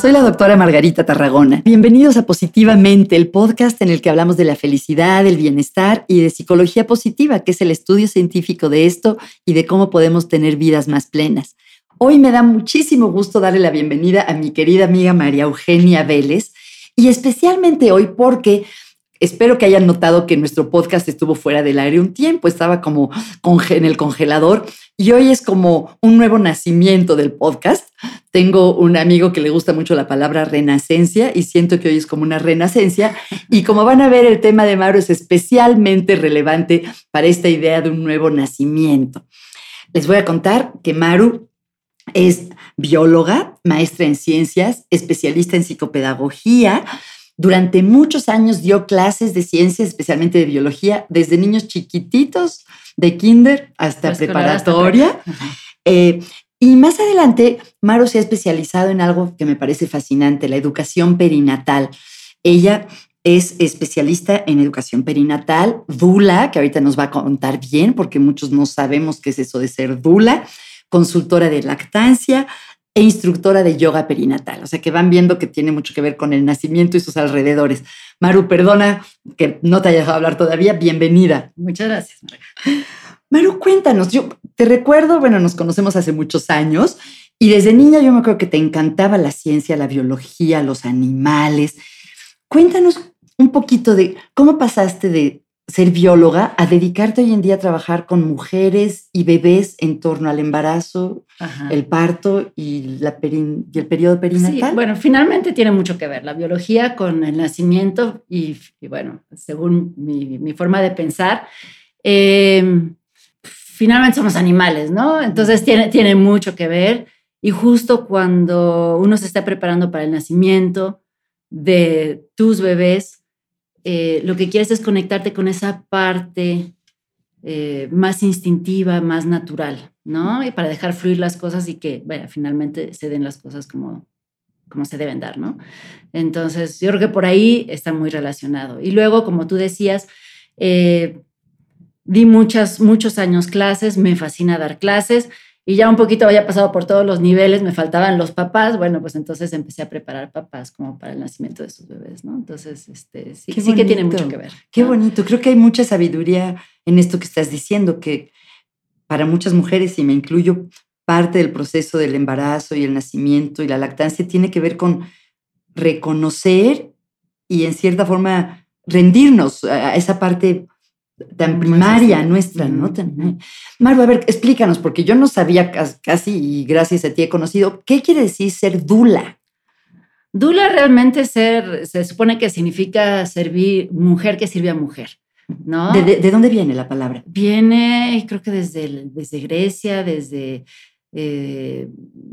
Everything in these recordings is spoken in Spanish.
Soy la doctora Margarita Tarragona. Bienvenidos a Positivamente, el podcast en el que hablamos de la felicidad, el bienestar y de psicología positiva, que es el estudio científico de esto y de cómo podemos tener vidas más plenas. Hoy me da muchísimo gusto darle la bienvenida a mi querida amiga María Eugenia Vélez y especialmente hoy porque Espero que hayan notado que nuestro podcast estuvo fuera del aire un tiempo, estaba como en el congelador y hoy es como un nuevo nacimiento del podcast. Tengo un amigo que le gusta mucho la palabra renacencia y siento que hoy es como una renacencia. Y como van a ver, el tema de Maru es especialmente relevante para esta idea de un nuevo nacimiento. Les voy a contar que Maru es bióloga, maestra en ciencias, especialista en psicopedagogía, durante muchos años dio clases de ciencias, especialmente de biología, desde niños chiquititos, de kinder hasta preparatoria. Eh, y más adelante, Maro se ha especializado en algo que me parece fascinante, la educación perinatal. Ella es especialista en educación perinatal, Dula, que ahorita nos va a contar bien, porque muchos no sabemos qué es eso de ser Dula, consultora de lactancia, e instructora de yoga perinatal. O sea que van viendo que tiene mucho que ver con el nacimiento y sus alrededores. Maru, perdona que no te haya dejado hablar todavía. Bienvenida. Muchas gracias. Maru, cuéntanos. Yo te recuerdo, bueno, nos conocemos hace muchos años y desde niña yo me acuerdo que te encantaba la ciencia, la biología, los animales. Cuéntanos un poquito de cómo pasaste de ser bióloga a dedicarte hoy en día a trabajar con mujeres y bebés en torno al embarazo, el parto y, la el periodo perinatal? Sí, bueno, finalmente tiene mucho que ver la biología con el nacimiento y, bueno, según mi, forma de pensar, em, finalmente somos animales, ¿no? Entonces tiene, tiene mucho que ver y justo cuando uno se está preparando para el nacimiento de tus bebés, eh, lo que quieres es conectarte con esa parte eh, más instintiva, más natural, ¿no? Y para dejar fluir las cosas y que, bueno, finalmente se den las cosas como, como se deben dar, ¿no? Entonces, yo creo que por ahí está muy relacionado. Y luego, como tú decías, eh, di muchas, muchos años clases, me fascina dar clases y ya un poquito había pasado por todos los niveles, me faltaban los papás, bueno, pues entonces empecé a preparar papás como para el nacimiento de sus bebés, ¿no? Entonces, este, sí, sí que tiene mucho que ver. Qué bonito, creo que hay mucha sabiduría en esto que estás diciendo, que para muchas mujeres, y me incluyo, parte del proceso del embarazo y el nacimiento y la lactancia tiene que ver con reconocer y en cierta forma rendirnos a esa parte tan primaria nuestra, ¿no? Maru, a ver, explícanos, porque yo no sabía casi y gracias a ti he conocido, ¿qué quiere decir ser dula? Dula realmente ser, se supone que significa servir, mujer que sirve a mujer, ¿no? ¿De, dónde viene la palabra? Viene, creo que desde, desde Grecia, desde, eh,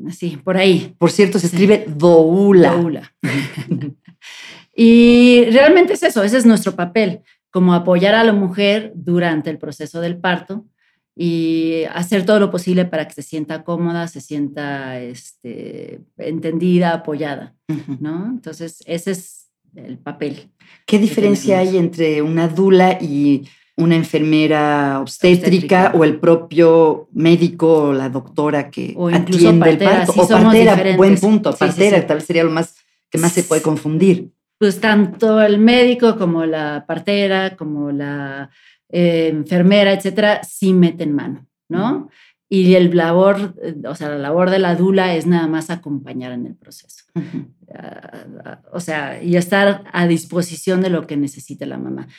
sí, por ahí. Por cierto, se escribe doula. Doula. y realmente es eso, ese es nuestro papel como apoyar a la mujer durante el proceso del parto y hacer todo lo posible para que se sienta cómoda, se sienta este, entendida, apoyada, ¿no? Entonces, ese es el papel. ¿Qué diferencia hay entre una dula y una enfermera obstétrica, o el propio médico o la doctora que o atiende el parto? o partera, buen punto, partera, tal vez sería lo más que más se puede confundir pues tanto el médico como la partera, como la eh, enfermera, etcétera, sí meten mano, ¿no? Y el labor, o sea, la labor de la dula es nada más acompañar en el proceso. Ah, ah, o sea, y estar a disposición de lo que necesite la mamá.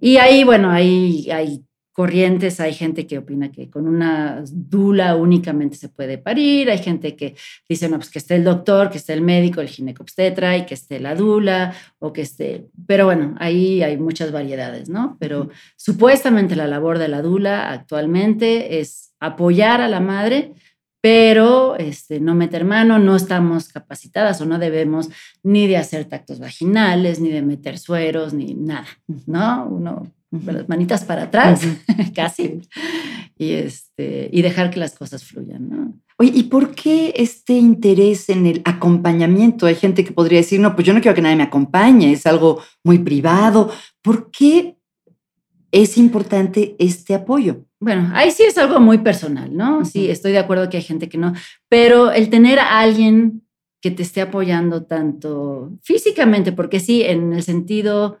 Y ahí, bueno, ahí hay corrientes, hay gente que opina que con una dula únicamente se puede parir, hay gente que dice, no, pues que esté el doctor, que esté el médico, el ginecobstetra y que esté la dula o que esté, pero bueno, ahí hay muchas variedades, ¿no? Pero supuestamente la labor de la dula actualmente es apoyar a la madre, pero este, no meter mano, no estamos capacitadas o no debemos ni de hacer tactos vaginales, ni de meter sueros, ni nada, ¿no? Uno las manitas para atrás, casi, y, este, y dejar que las cosas fluyan. ¿no? Oye, ¿y por qué este interés en el acompañamiento? Hay gente que podría decir, no, pues yo no quiero que nadie me acompañe, es algo muy privado. ¿Por qué es importante este apoyo? Bueno, ahí sí es algo muy personal, ¿no? Sí, estoy de acuerdo que hay gente que no, pero el tener a alguien que te esté apoyando tanto físicamente, porque sí, en el sentido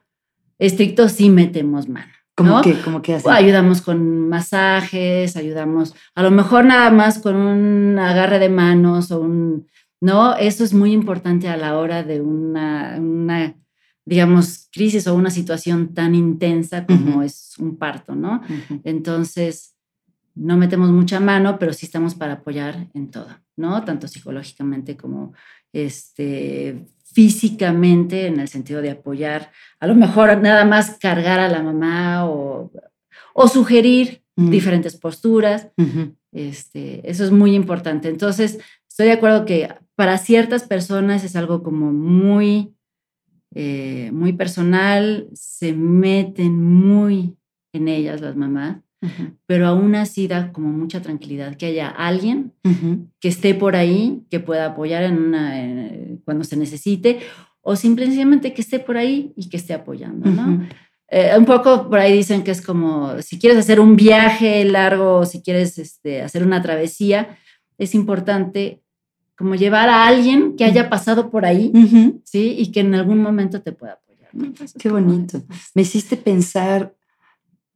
estricto sí metemos mano. ¿Cómo que, cómo que Ayudamos con masajes, ayudamos a lo mejor nada más con un agarre de manos o un, ¿no? Eso es muy importante a la hora de una, una digamos, crisis o una situación tan intensa como es un parto, ¿no? Entonces, no metemos mucha mano, pero sí estamos para apoyar en todo, ¿no? Tanto psicológicamente como este, físicamente, en el sentido de apoyar, a lo mejor nada más cargar a la mamá o, o sugerir diferentes posturas. este, eso es muy importante. Entonces, estoy de acuerdo que para ciertas personas es algo como muy, eh, muy personal, se meten muy en ellas las mamás pero aún así da como mucha tranquilidad que haya alguien que esté por ahí, que pueda apoyar en una, cuando se necesite, o simplemente que esté por ahí y que esté apoyando, ¿no? Eh, un poco por ahí dicen que es como, si quieres hacer un viaje largo, si quieres este, hacer una travesía, es importante como llevar a alguien que haya pasado por ahí, ¿sí? Y que en algún momento te pueda apoyar. Qué bonito. Me hiciste pensar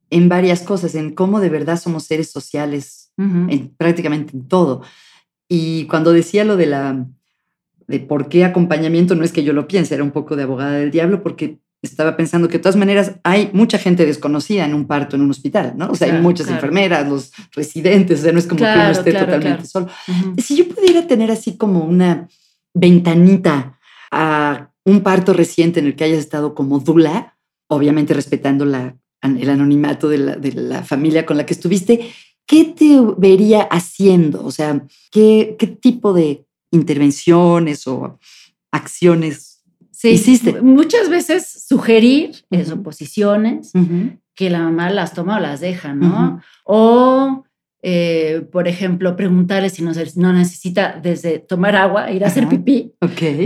en varias cosas, en cómo de verdad somos seres sociales, en, prácticamente en todo. Y cuando decía lo de la de por qué acompañamiento, no es que yo lo piense, era un poco de abogada del diablo, porque estaba pensando que de todas maneras hay mucha gente desconocida en un parto en un hospital, ¿no? O sea, hay muchas enfermeras, los residentes, o sea, no es como que uno esté totalmente solo. Si yo pudiera tener así como una ventanita a un parto reciente en el que hayas estado como dula, obviamente respetando la el anonimato de la, familia con la que estuviste, ¿qué te vería haciendo? O sea, ¿qué, qué tipo de intervenciones o acciones hiciste? Muchas veces sugerir eso, posiciones que la mamá las toma o las deja, ¿no? O eh, por ejemplo, preguntarle si no, no, necesita desde tomar agua, ir a hacer pipí,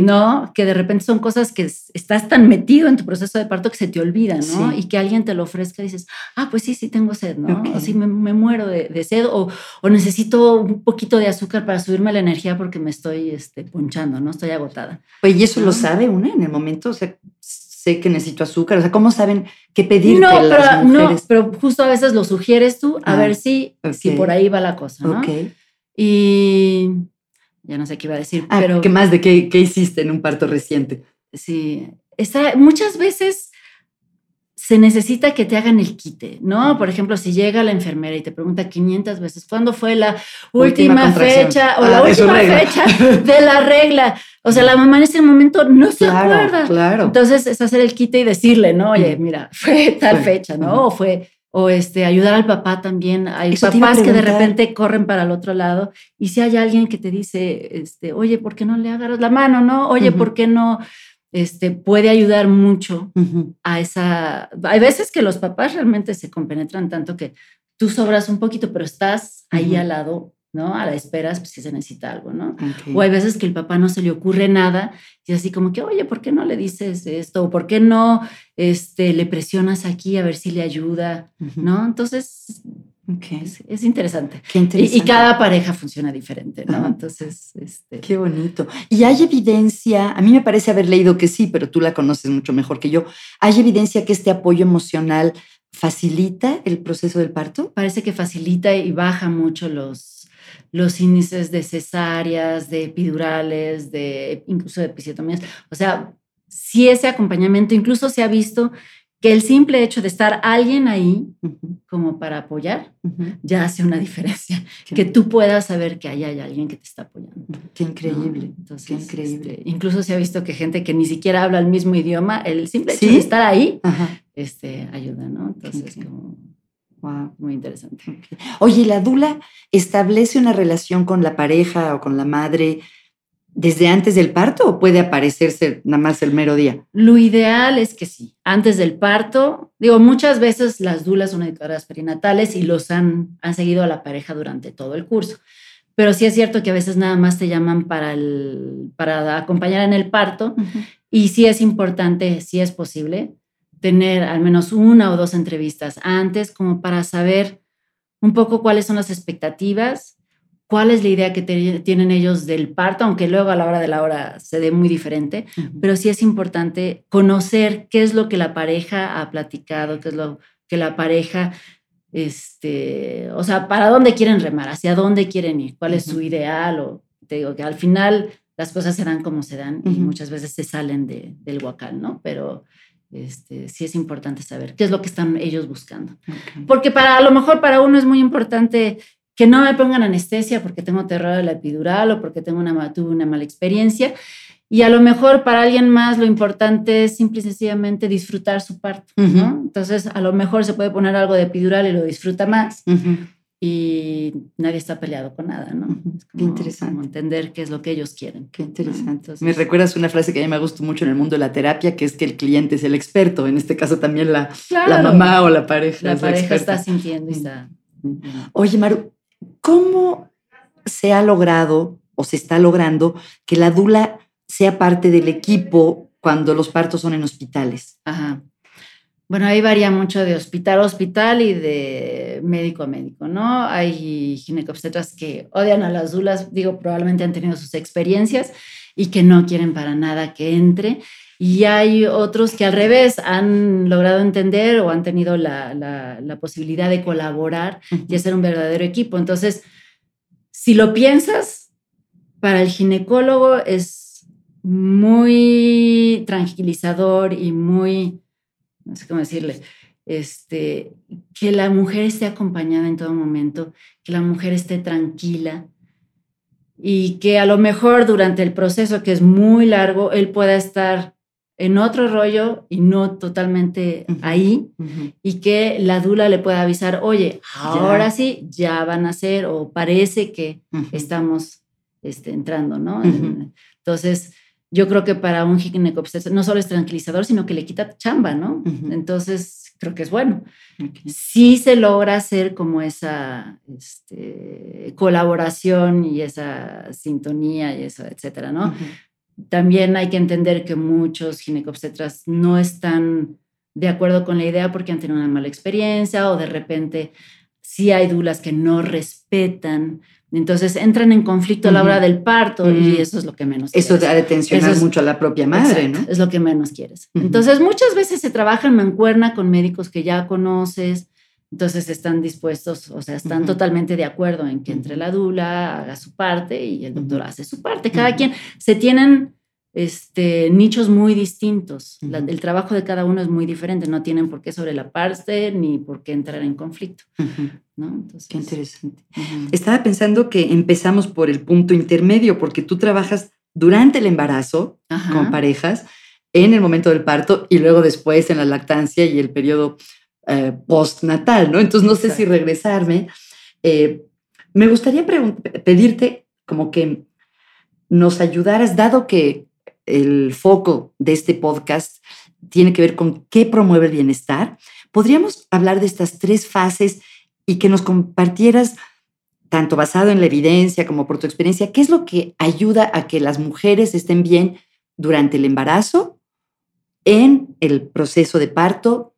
¿no? Que de repente son cosas que estás tan metido en tu proceso de parto que se te olvidan, ¿no? Y que alguien te lo ofrezca y dices, ah, pues sí, sí tengo sed, ¿no? O sí, me, muero de, sed o, o, necesito un poquito de azúcar para subirme la energía porque me estoy este, ponchando, ¿no? Estoy agotada. Oye, ¿y eso lo sabe una en el momento? O sea, sé que necesito azúcar. O sea, ¿cómo saben qué pedir? No, pero, no, pero justo a veces lo sugieres tú, a ah, ver si, si por ahí va la cosa, ¿no? Y ya no sé qué iba a decir, ah, pero... ¿Qué más de qué, qué hiciste en un parto reciente? Sí, está, muchas veces se necesita que te hagan el quite, ¿no? Por ejemplo, si llega la enfermera y te pregunta 500 veces, ¿cuándo fue la última, fecha o la ah, última fecha de la regla? O sea, la mamá en ese momento no se acuerda. Claro. Entonces es hacer el quite y decirle, ¿no? Oye, mira, fue tal fecha, ¿no? O fue, o este, ayudar al papá también. Hay papás que de repente corren para el otro lado y si hay alguien que te dice, este, oye, ¿por qué no le agarras la mano, no? Oye, ¿por qué no? Este, puede ayudar mucho a esa... Hay veces que los papás realmente se compenetran tanto que tú sobras un poquito, pero estás ahí al lado, ¿no? A la espera pues, si se necesita algo, ¿no? O hay veces que el papá no se le ocurre nada y así como que, oye, ¿por qué no le dices esto? ¿O por qué no este, le presionas aquí a ver si le ayuda? ¿No? Entonces, es, interesante. Y, cada pareja funciona diferente, ¿no? Entonces, este... Qué bonito. Y hay evidencia, a mí me parece haber leído que sí, pero tú la conoces mucho mejor que yo. ¿Hay evidencia que este apoyo emocional facilita el proceso del parto? Parece que facilita y baja mucho los, los índices de cesáreas, de epidurales, de incluso de episiotomías. O sea, si ese acompañamiento incluso se ha visto que el simple hecho de estar alguien ahí como para apoyar ya hace una diferencia. que tú puedas saber que ahí hay alguien que te está apoyando. Qué increíble. Entonces, Qué increíble. Este, incluso se ha visto que gente que ni siquiera habla el mismo idioma, el simple hecho de estar ahí, este, ayuda, ¿no? Entonces, como... Wow. Muy interesante. Oye, ¿la dula establece una relación con la pareja o con la madre desde antes del parto o puede aparecerse nada más el mero día? Lo ideal es que sí, antes del parto. Digo, muchas veces las dulas son educadoras perinatales y los han, han seguido a la pareja durante todo el curso. Pero sí es cierto que a veces nada más te llaman para, el, para acompañar en el parto y sí es importante, si es posible, tener al menos una o dos entrevistas antes como para saber un poco cuáles son las expectativas cuál es la idea que tienen ellos del parto, aunque luego a la hora de la hora se dé muy diferente, pero sí es importante conocer qué es lo que la pareja ha platicado, qué es lo que la pareja, este, o sea, para dónde quieren remar, hacia dónde quieren ir, cuál es su ideal, o te digo que al final las cosas se dan como se dan y muchas veces se salen del huacal, ¿no? Pero este, sí es importante saber qué es lo que están ellos buscando. Porque para a lo mejor para uno es muy importante que no me pongan anestesia porque tengo terror de la epidural o porque tengo una, tuve una mala experiencia. Y a lo mejor para alguien más lo importante es simple y sencillamente disfrutar su parto, ¿no? Entonces, a lo mejor se puede poner algo de epidural y lo disfruta más. Y nadie está peleado con nada, ¿no? qué interesante. entender qué es lo que ellos quieren. Qué interesante. me recuerdas una frase que a mí me gusta mucho en el mundo de la terapia, que es que el cliente es el experto. En este caso también la, la mamá o la pareja. La pareja está sintiendo y está... Oye, Maru, ¿Cómo se ha logrado o se está logrando que la dula sea parte del equipo cuando los partos son en hospitales? Ajá. Bueno, ahí varía mucho de hospital a hospital y de médico a médico, ¿no? Hay ginecobstetras que odian a las dulas, digo, probablemente han tenido sus experiencias y que no quieren para nada que entre. Y hay otros que al revés han logrado entender o han tenido la, posibilidad de colaborar y hacer un verdadero equipo. Entonces, si lo piensas, para el ginecólogo es muy tranquilizador y muy, no sé cómo decirle, este, que la mujer esté acompañada en todo momento, que la mujer esté tranquila y que a lo mejor durante el proceso, que es muy largo, él pueda estar en otro rollo y no totalmente ahí, y que la dula le pueda avisar, oye, ahora sí, ya van a ser, o parece que estamos este, entrando, ¿no? Entonces, yo creo que para un ginecobstetra no solo es tranquilizador, sino que le quita chamba, ¿no? Entonces, creo que es bueno. Sí se logra hacer como esa este, colaboración y esa sintonía y eso, etcétera, ¿no? También hay que entender que muchos ginecobstetras no están de acuerdo con la idea porque han tenido una mala experiencia o de repente sí hay dulas que no respetan. Entonces entran en conflicto a la hora del parto y eso es lo que menos Eso quieres. ha de tensionar mucho a la propia madre, ¿no? Es lo que menos quieres. Entonces muchas veces se trabaja en mancuerna con médicos que ya conoces, entonces están dispuestos, o sea, están totalmente de acuerdo en que entre la dula haga su parte y el doctor hace su parte. Cada quien se tienen este, nichos muy distintos. el trabajo de cada uno es muy diferente. No tienen por qué sobre la parte ni por qué entrar en conflicto. ¿no? qué interesante. Estaba pensando que empezamos por el punto intermedio, porque tú trabajas durante el embarazo con parejas, en el momento del parto y luego después en la lactancia y el periodo eh, postnatal, ¿no? Entonces no sé si regresarme. Eh, me gustaría pedirte como que nos ayudaras, dado que el foco de este podcast tiene que ver con qué promueve el bienestar, podríamos hablar de estas tres fases y que nos compartieras, tanto basado en la evidencia como por tu experiencia, qué es lo que ayuda a que las mujeres estén bien durante el embarazo, en el proceso de parto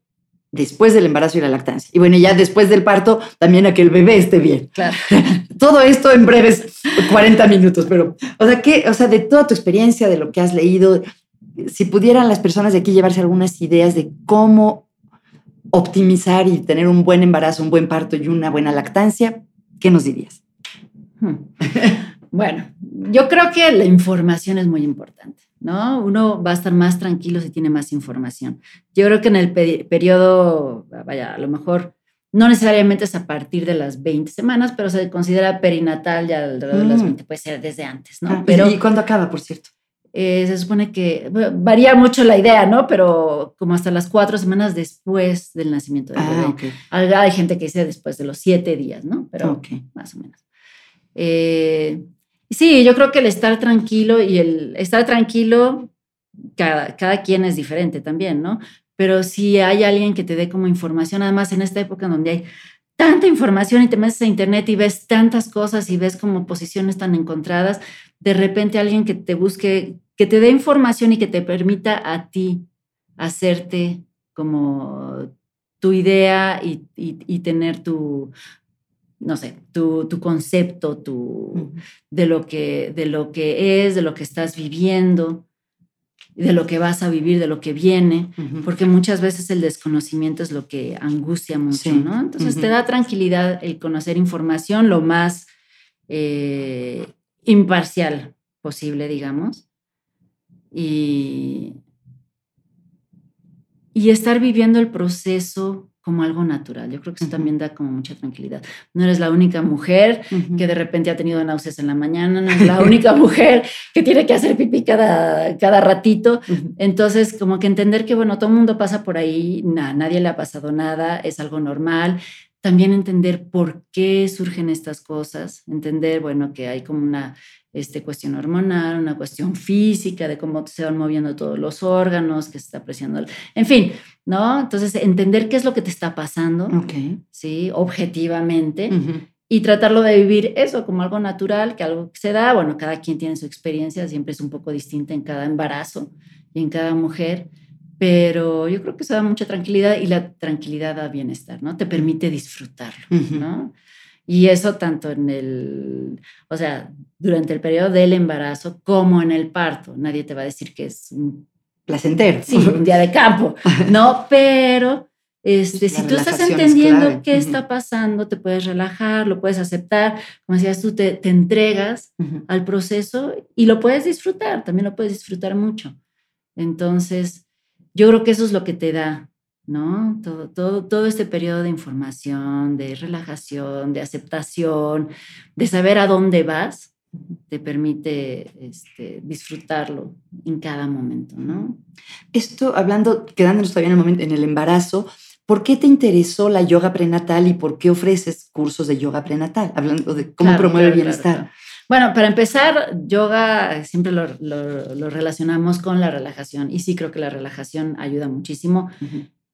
después del embarazo y la lactancia. Y bueno, ya después del parto, también a que el bebé esté bien. Claro. Todo esto en breves 40 minutos, pero, o sea, ¿qué, o sea, de toda tu experiencia, de lo que has leído, si pudieran las personas de aquí llevarse algunas ideas de cómo optimizar y tener un buen embarazo, un buen parto y una buena lactancia, ¿qué nos dirías? Hmm. Bueno, yo creo que la información es muy importante. ¿No? Uno va a estar más tranquilo si tiene más información. Yo creo que en el periodo, vaya, a lo mejor no necesariamente es a partir de las 20 semanas, pero se considera perinatal ya alrededor de las 20, mm. puede ser desde antes, ¿no? Ah, pero, ¿Y cuándo acaba, por cierto? Eh, se supone que varía mucho la idea, ¿no? Pero como hasta las cuatro semanas después del nacimiento del ah, bebé. Hay gente que dice después de los siete días, ¿no? Pero más o menos. Eh, Sí, yo creo que el estar tranquilo y el estar tranquilo, cada, cada quien es diferente también, ¿no? Pero si hay alguien que te dé como información, además en esta época donde hay tanta información y te metes a internet y ves tantas cosas y ves como posiciones tan encontradas, de repente alguien que te busque, que te dé información y que te permita a ti hacerte como tu idea y, y tener tu, no sé, tu, tu concepto, tu, de, lo que, de lo que es, de lo que estás viviendo, de lo que vas a vivir, de lo que viene, porque muchas veces el desconocimiento es lo que angustia mucho, ¿no? Entonces te da tranquilidad el conocer información lo más eh, imparcial posible, digamos, y, y estar viviendo el proceso como algo natural. Yo creo que eso también da como mucha tranquilidad. No eres la única mujer que de repente ha tenido náuseas en la mañana, no es la única mujer que tiene que hacer pipí cada, cada ratito. Entonces, como que entender que, bueno, todo el mundo pasa por ahí, nadie le ha pasado nada, es algo normal. También entender por qué surgen estas cosas, entender, bueno, que hay como una este, cuestión hormonal, una cuestión física de cómo se van moviendo todos los órganos, que se está apreciando, en fin, ¿no? Entonces, entender qué es lo que te está pasando, ¿sí? Objetivamente. Y tratarlo de vivir eso como algo natural, que algo que se da, bueno, cada quien tiene su experiencia, siempre es un poco distinta en cada embarazo y en cada mujer, pero yo creo que eso da mucha tranquilidad y la tranquilidad da bienestar, ¿no? Te permite disfrutarlo, ¿no? Y eso tanto en el, o sea, durante el periodo del embarazo como en el parto. Nadie te va a decir que es un placentero. Sí, un día de campo, ¿no? Pero este, si tú estás entendiendo qué está pasando, te puedes relajar, lo puedes aceptar, como decías tú, te, te entregas al proceso y lo puedes disfrutar, también lo puedes disfrutar mucho. Entonces, yo creo que eso es lo que te da ¿no? Todo, todo, todo este periodo de información, de relajación, de aceptación, de saber a dónde vas, te permite este, disfrutarlo en cada momento, ¿no? Esto, hablando, quedándonos todavía en el, momento, en el embarazo, ¿por qué te interesó la yoga prenatal y por qué ofreces cursos de yoga prenatal? Hablando de cómo promueve el bienestar. Bueno, para empezar, yoga siempre lo, lo, relacionamos con la relajación y sí creo que la relajación ayuda muchísimo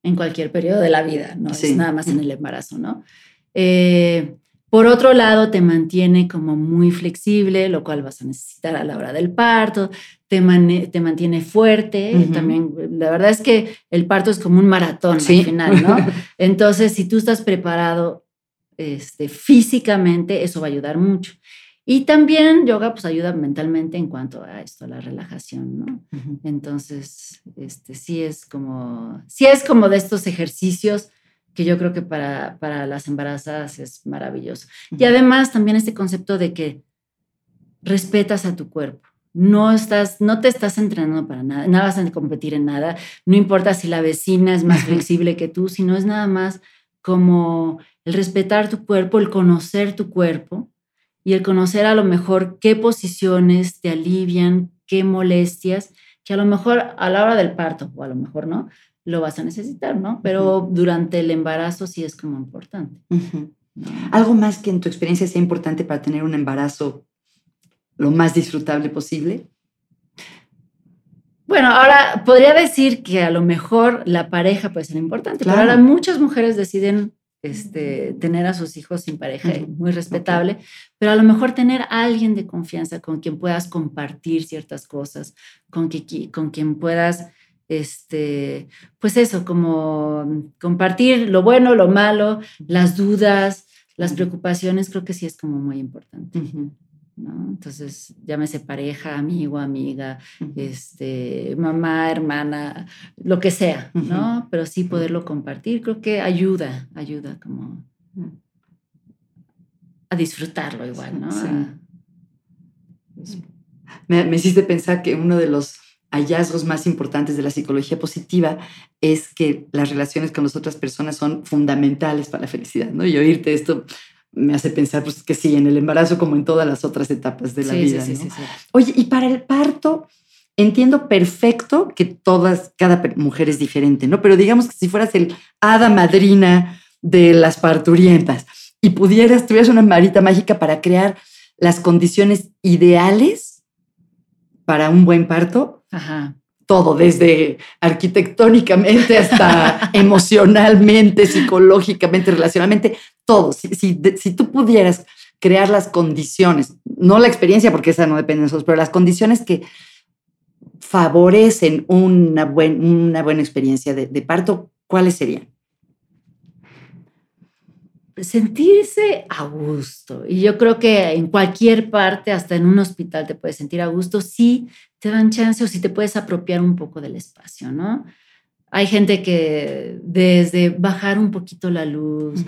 en cualquier periodo de la vida, no es nada más en el embarazo, ¿no? Eh, por otro lado, te mantiene como muy flexible, lo cual vas a necesitar a la hora del parto, te, te mantiene fuerte, también, la verdad es que el parto es como un maratón al final, ¿no? Entonces, si tú estás preparado este, físicamente, eso va a ayudar mucho. Y también yoga pues ayuda mentalmente en cuanto a esto, a la relajación, ¿no? Entonces, este, sí es como, sí es como de estos ejercicios que yo creo que para, para las embarazadas es maravilloso. Y además también este concepto de que respetas a tu cuerpo. No, estás, no te estás entrenando para nada, nada vas a competir en nada, no importa si la vecina es más flexible que tú, sino es nada más como el respetar tu cuerpo, el conocer tu cuerpo y el conocer a lo mejor qué posiciones te alivian, qué molestias, que a lo mejor a la hora del parto, o a lo mejor no, lo vas a necesitar, ¿no? Pero durante el embarazo sí es como importante. ¿Algo más que en tu experiencia sea importante para tener un embarazo lo más disfrutable posible? Bueno, ahora podría decir que a lo mejor la pareja puede ser importante, pero ahora muchas mujeres deciden este, tener a sus hijos sin pareja, muy respetable, pero a lo mejor tener a alguien de confianza con quien puedas compartir ciertas cosas, con, que, con quien puedas, este, pues eso, como compartir lo bueno, lo malo, las dudas, las preocupaciones, creo que sí es como muy importante. Entonces, llámese pareja, amigo, amiga, este, mamá, hermana, lo que sea, ¿no? Pero sí poderlo compartir, creo que ayuda, ayuda como a disfrutarlo igual, ¿no? Pues, me, me hiciste pensar que uno de los hallazgos más importantes de la psicología positiva es que las relaciones con las otras personas son fundamentales para la felicidad, ¿no? Y oírte esto me hace pensar pues, que sí, en el embarazo como en todas las otras etapas de la vida. Sí, sí, Oye, y para el parto, entiendo perfecto que todas, cada mujer es diferente, ¿no? Pero digamos que si fueras el hada madrina de las parturientas y pudieras, tuvieras una marita mágica para crear las condiciones ideales para un buen parto, Ajá todo, desde arquitectónicamente hasta emocionalmente, psicológicamente, relacionalmente, todo. Si, tú pudieras crear las condiciones, no la experiencia, porque esa no depende de nosotros, pero las condiciones que favorecen una, una buena experiencia de, parto, ¿cuáles serían? sentirse a gusto. Y yo creo que en cualquier parte, hasta en un hospital, te puedes sentir a gusto si te dan chance o si te puedes apropiar un poco del espacio, ¿no? Hay gente que desde bajar un poquito la luz,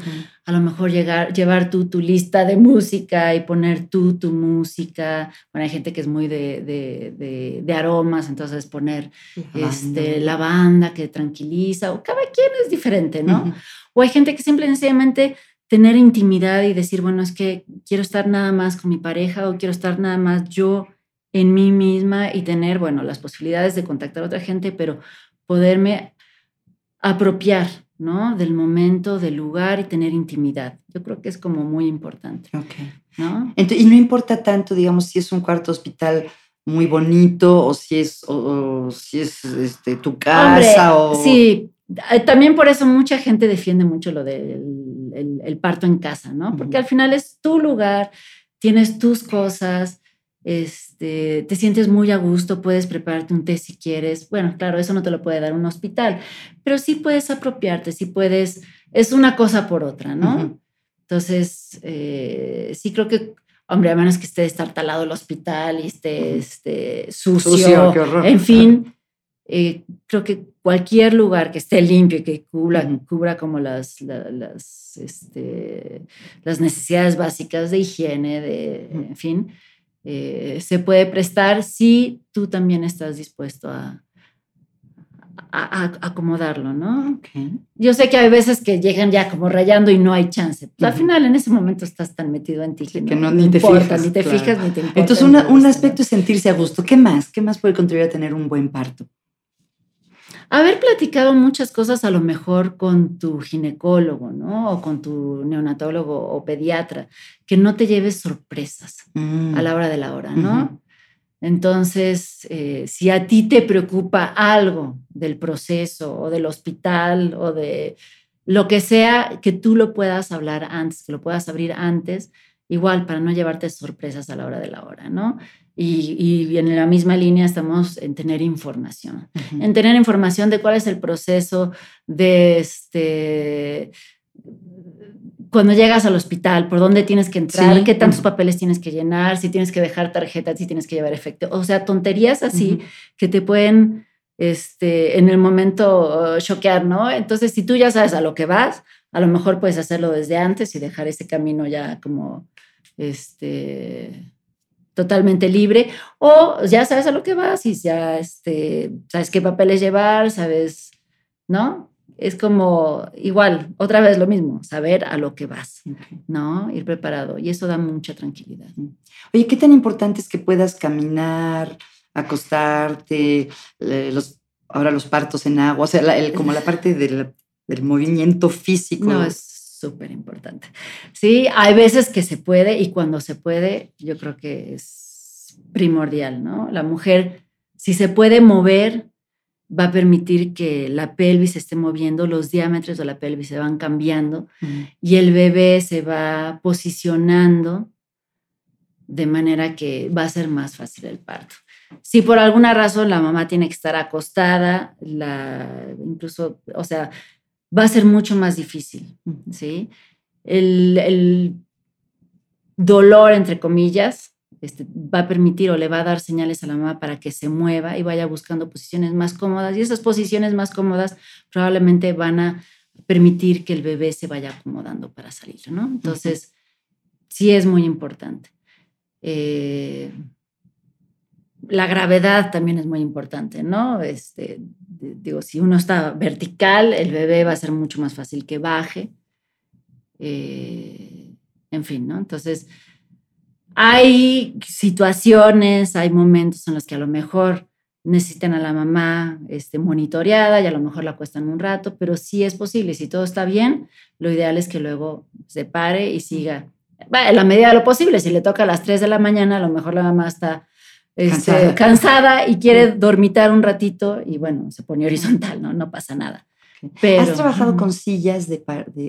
a lo mejor llegar, llevar tú tu lista de música y poner tú tu música. Bueno, hay gente que es muy de, de, de, aromas, entonces poner lavanda. Este, lavanda que tranquiliza, o cada quien es diferente, ¿no? O hay gente que simplemente tener intimidad y decir, bueno, es que quiero estar nada más con mi pareja o quiero estar nada más yo en mí misma y tener, bueno, las posibilidades de contactar a otra gente, pero poderme apropiar, ¿no? Del momento, del lugar y tener intimidad. Yo creo que es como muy importante. ¿no? y no importa tanto, digamos, si es un cuarto hospital muy bonito o si es, o, si es este, tu casa o... Sí, eh, también por eso mucha gente defiende mucho lo del el, parto en casa, ¿no? Porque al final es tu lugar, tienes tus cosas, este, te sientes muy a gusto, puedes prepararte un té si quieres. Bueno, claro, eso no te lo puede dar un hospital, pero sí puedes apropiarte, sí puedes, es una cosa por otra, ¿no? Entonces, eh, sí creo que, hombre, a menos que esté estartalado el hospital y esté este, sucio, en fin, eh, creo que cualquier lugar que esté limpio y que cubra, cubra como las, las, este, las necesidades básicas de higiene, de, en fin, eh, se puede prestar si tú también estás dispuesto a, a, acomodarlo, ¿no? Yo sé que hay veces que llegan ya como rayando y no hay chance. Al final, en ese momento estás tan metido en ti que, no, ni, te fijas, ni te fijas, ni te importa. Entonces, un aspecto es sentirse a gusto. ¿Qué más? ¿Qué más puede contribuir a tener un buen parto? Haber platicado muchas cosas a lo mejor con tu ginecólogo, ¿no? O con tu neonatólogo o pediatra, que no te lleves sorpresas mm. a la hora de la hora, ¿no? Entonces, eh, si a ti te preocupa algo del proceso o del hospital o de lo que sea, que tú lo puedas hablar antes, que lo puedas abrir antes, igual para no llevarte sorpresas a la hora de la hora, ¿no? Y, en la misma línea estamos en tener información, en tener información de cuál es el proceso de este cuando llegas al hospital, por dónde tienes que entrar, qué tantos papeles tienes que llenar, si tienes que dejar tarjetas, si tienes que llevar efecto. O sea, tonterías así que te pueden este, en el momento uh, choquear, ¿no? Entonces, si tú ya sabes a lo que vas, a lo mejor puedes hacerlo desde antes y dejar ese camino ya como este totalmente libre, o ya sabes a lo que vas y ya este, sabes qué papeles llevar, sabes, ¿no? Es como igual, otra vez lo mismo, saber a lo que vas, ¿no? Ir preparado. Y eso da mucha tranquilidad. Oye, ¿qué tan importante es que puedas caminar, acostarte, los, ahora los partos en agua, o sea, como la parte del, del movimiento físico? No, es súper importante. Sí, hay veces que se puede y cuando se puede, yo creo que es primordial, ¿no? La mujer, si se puede mover, va a permitir que la pelvis se esté moviendo, los diámetros de la pelvis se van cambiando y el bebé se va posicionando de manera que va a ser más fácil el parto. Si por alguna razón la mamá tiene que estar acostada, la, incluso, o sea, va a ser mucho más difícil, ¿sí? El, dolor, entre comillas, este, va a permitir o le va a dar señales a la mamá para que se mueva y vaya buscando posiciones más cómodas. Y esas posiciones más cómodas probablemente van a permitir que el bebé se vaya acomodando para salir, ¿no? Entonces, sí es muy importante. Eh, la gravedad también es muy importante, ¿no? Este, digo, si uno está vertical, el bebé va a ser mucho más fácil que baje. Eh, en fin, ¿no? Entonces, hay situaciones, hay momentos en los que a lo mejor necesitan a la mamá este, monitoreada y a lo mejor la cuestan un rato, pero sí es posible. Si todo está bien, lo ideal es que luego se pare y siga. en la medida de lo posible, si le toca a las 3 de la mañana, a lo mejor la mamá está este, cansada. y quiere dormitar un ratito y bueno, se pone horizontal, ¿no? No pasa nada. Pero, ¿Has trabajado con sillas de,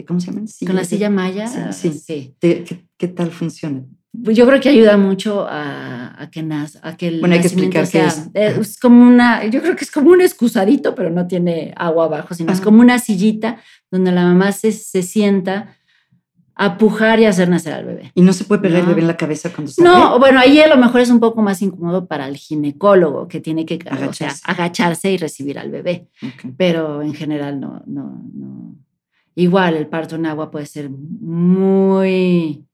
¿cómo se llaman? con la silla maya. Sí. sí. ¿Qué, tal funciona? Pues yo creo que ayuda mucho a, que nace, a que el bueno, hay que explicar sea, es. es. como una, yo creo que es como un excusadito, pero no tiene agua abajo, sino es como una sillita donde la mamá se, se sienta a pujar y hacer nacer al bebé. Y no se puede pegar No. el bebé en la cabeza cuando sale. No, bueno, ahí a lo mejor es un poco más incómodo para el ginecólogo que tiene que o sea, Agacharse. agacharse y recibir al bebé, pero en general no, no, no. Igual el parto en agua puede ser muy,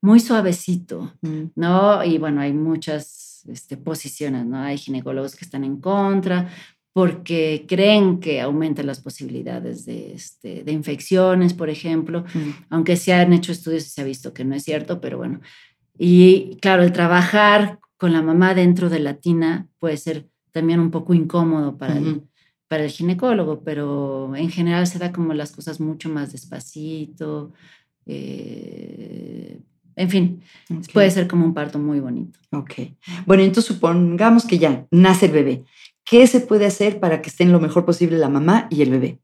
muy suavecito, Mm. ¿no? Y bueno, hay muchas este, posiciones, ¿no? Hay ginecólogos que están en contra porque creen que aumentan las posibilidades de, este, de infecciones, por ejemplo Mm. aunque se han hecho estudios y se ha visto que no es cierto, pero bueno. Y claro, el trabajar con la mamá dentro de la tina puede ser también un poco incómodo para, el, Ujú. para el ginecólogo, pero en general se da como las cosas mucho más despacito. eh, en fin, Ok. puede ser como un parto muy bonito. Ok. Bueno, entonces supongamos que ya nace el bebé. ¿Qué se puede hacer para que estén lo mejor posible la mamá y el bebé?